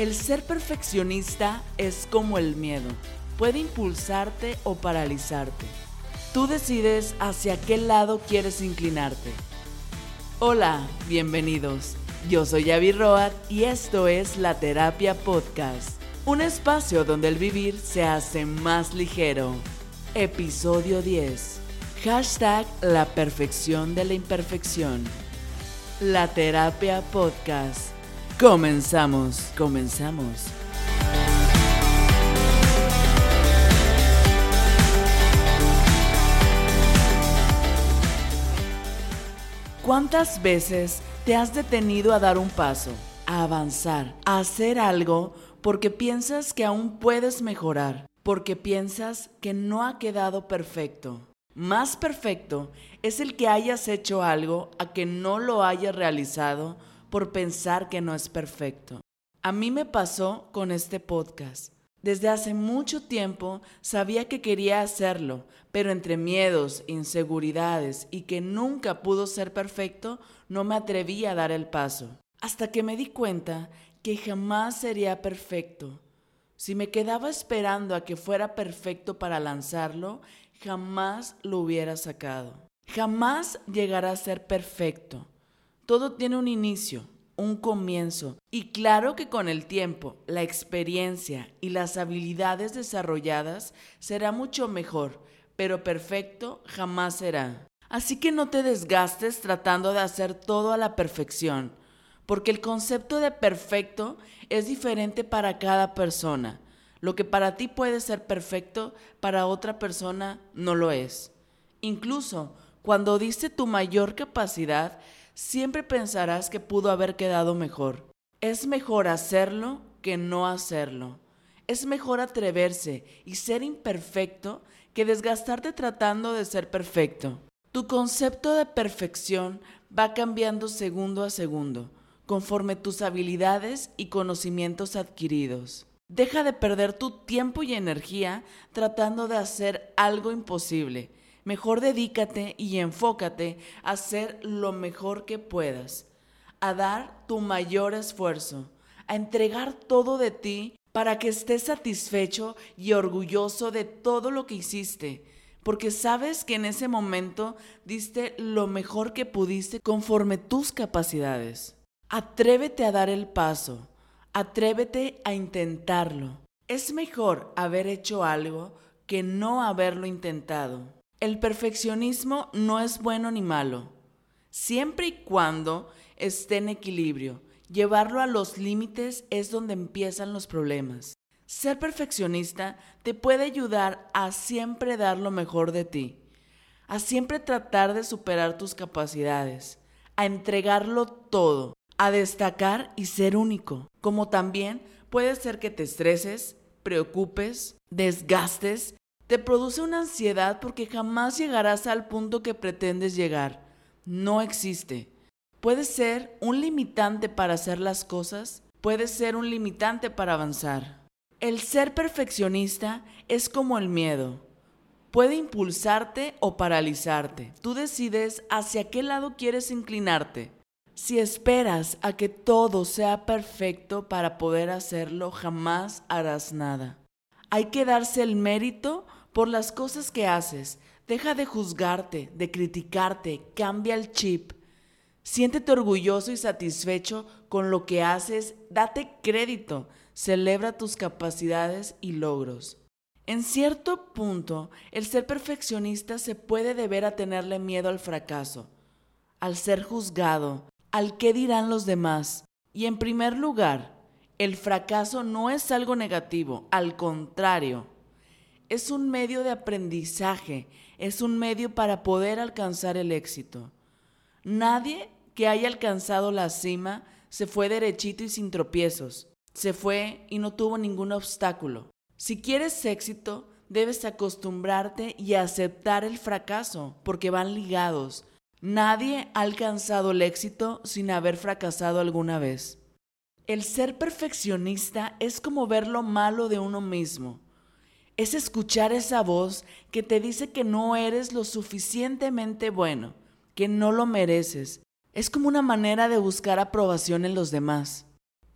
El ser perfeccionista es como el miedo. Puede impulsarte o paralizarte. Tú decides hacia qué lado quieres inclinarte. Hola, bienvenidos. Yo soy Yavi Roat y esto es La Terapia Podcast, un espacio donde el vivir se hace más ligero. Episodio 10. Hashtag La perfección de la imperfección. La Terapia Podcast. Comenzamos, comenzamos. ¿Cuántas veces te has detenido a dar un paso, a avanzar, a hacer algo porque piensas que aún puedes mejorar, porque piensas que no ha quedado perfecto? Más perfecto es el que hayas hecho algo a que no lo hayas realizado por pensar que no es perfecto. A mí me pasó con este podcast. Desde hace mucho tiempo sabía que quería hacerlo, pero entre miedos, inseguridades y que nunca pudo ser perfecto, no me atreví a dar el paso. Hasta que me di cuenta que jamás sería perfecto. Si me quedaba esperando a que fuera perfecto para lanzarlo, jamás lo hubiera sacado. Jamás llegará a ser perfecto. Todo tiene un inicio, un comienzo. Y claro que con el tiempo, la experiencia y las habilidades desarrolladas será mucho mejor, pero perfecto jamás será. Así que no te desgastes tratando de hacer todo a la perfección, porque el concepto de perfecto es diferente para cada persona. Lo que para ti puede ser perfecto, para otra persona no lo es. Incluso cuando diste tu mayor capacidad, siempre pensarás que pudo haber quedado mejor. Es mejor hacerlo que no hacerlo. Es mejor atreverse y ser imperfecto que desgastarte tratando de ser perfecto. Tu concepto de perfección va cambiando segundo a segundo, conforme tus habilidades y conocimientos adquiridos. Deja de perder tu tiempo y energía tratando de hacer algo imposible Mejor dedícate y enfócate a hacer lo mejor que puedas, a dar tu mayor esfuerzo, a entregar todo de ti para que estés satisfecho y orgulloso de todo lo que hiciste, porque sabes que en ese momento diste lo mejor que pudiste conforme tus capacidades. Atrévete a dar el paso, atrévete a intentarlo. Es mejor haber hecho algo que no haberlo intentado. El perfeccionismo no es bueno ni malo, siempre y cuando esté en equilibrio. Llevarlo a los límites es donde empiezan los problemas. Ser perfeccionista te puede ayudar a siempre dar lo mejor de ti, a siempre tratar de superar tus capacidades, a entregarlo todo, a destacar y ser único, como también puede ser que te estreses, preocupes, desgastes te produce una ansiedad porque jamás llegarás al punto que pretendes llegar. No existe. Puede ser un limitante para hacer las cosas, puede ser un limitante para avanzar. El ser perfeccionista es como el miedo. Puede impulsarte o paralizarte. Tú decides hacia qué lado quieres inclinarte. Si esperas a que todo sea perfecto para poder hacerlo, jamás harás nada. Hay que darse el mérito por las cosas que haces. Deja de juzgarte, de criticarte, cambia el chip. Siéntete orgulloso y satisfecho con lo que haces, date crédito, celebra tus capacidades y logros. En cierto punto, el ser perfeccionista se puede deber a tenerle miedo al fracaso, al ser juzgado, al qué dirán los demás. Y en primer lugar, el fracaso no es algo negativo, al contrario, es un medio de aprendizaje, es un medio para poder alcanzar el éxito. Nadie que haya alcanzado la cima se fue derechito y sin tropiezos. Se fue y no tuvo ningún obstáculo. Si quieres éxito, debes acostumbrarte y aceptar el fracaso, porque van ligados. Nadie ha alcanzado el éxito sin haber fracasado alguna vez. El ser perfeccionista es como ver lo malo de uno mismo es escuchar esa voz que te dice que no eres lo suficientemente bueno, que no lo mereces. Es como una manera de buscar aprobación en los demás.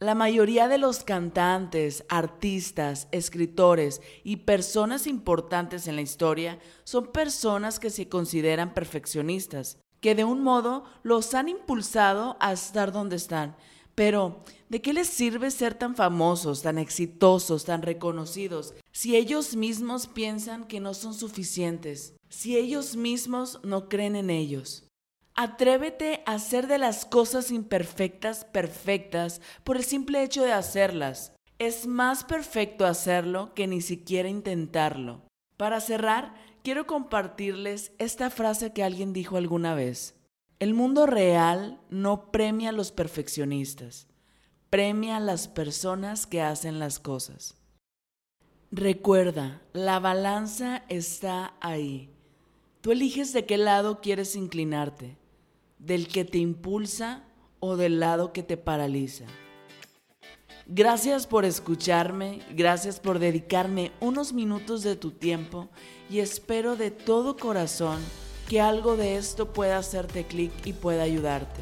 La mayoría de los cantantes, artistas, escritores y personas importantes en la historia son personas que se consideran perfeccionistas, que de un modo los han impulsado a estar donde están. Pero, ¿de qué les sirve ser tan famosos, tan exitosos, tan reconocidos, si ellos mismos piensan que no son suficientes, si ellos mismos no creen en ellos? Atrévete a hacer de las cosas imperfectas perfectas por el simple hecho de hacerlas. Es más perfecto hacerlo que ni siquiera intentarlo. Para cerrar, quiero compartirles esta frase que alguien dijo alguna vez. El mundo real no premia a los perfeccionistas, premia a las personas que hacen las cosas. Recuerda, la balanza está ahí. Tú eliges de qué lado quieres inclinarte del que te impulsa o del lado que te paraliza. Gracias por escucharme, gracias por dedicarme unos minutos de tu tiempo y espero de todo corazón que algo de esto pueda hacerte clic y pueda ayudarte.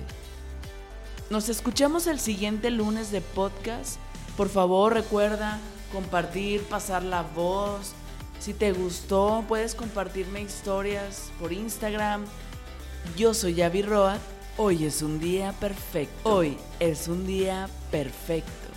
Nos escuchamos el siguiente lunes de podcast. Por favor recuerda compartir, pasar la voz. Si te gustó, puedes compartirme historias por Instagram, yo soy Yavi Roa. Hoy es un día perfecto. Hoy es un día perfecto.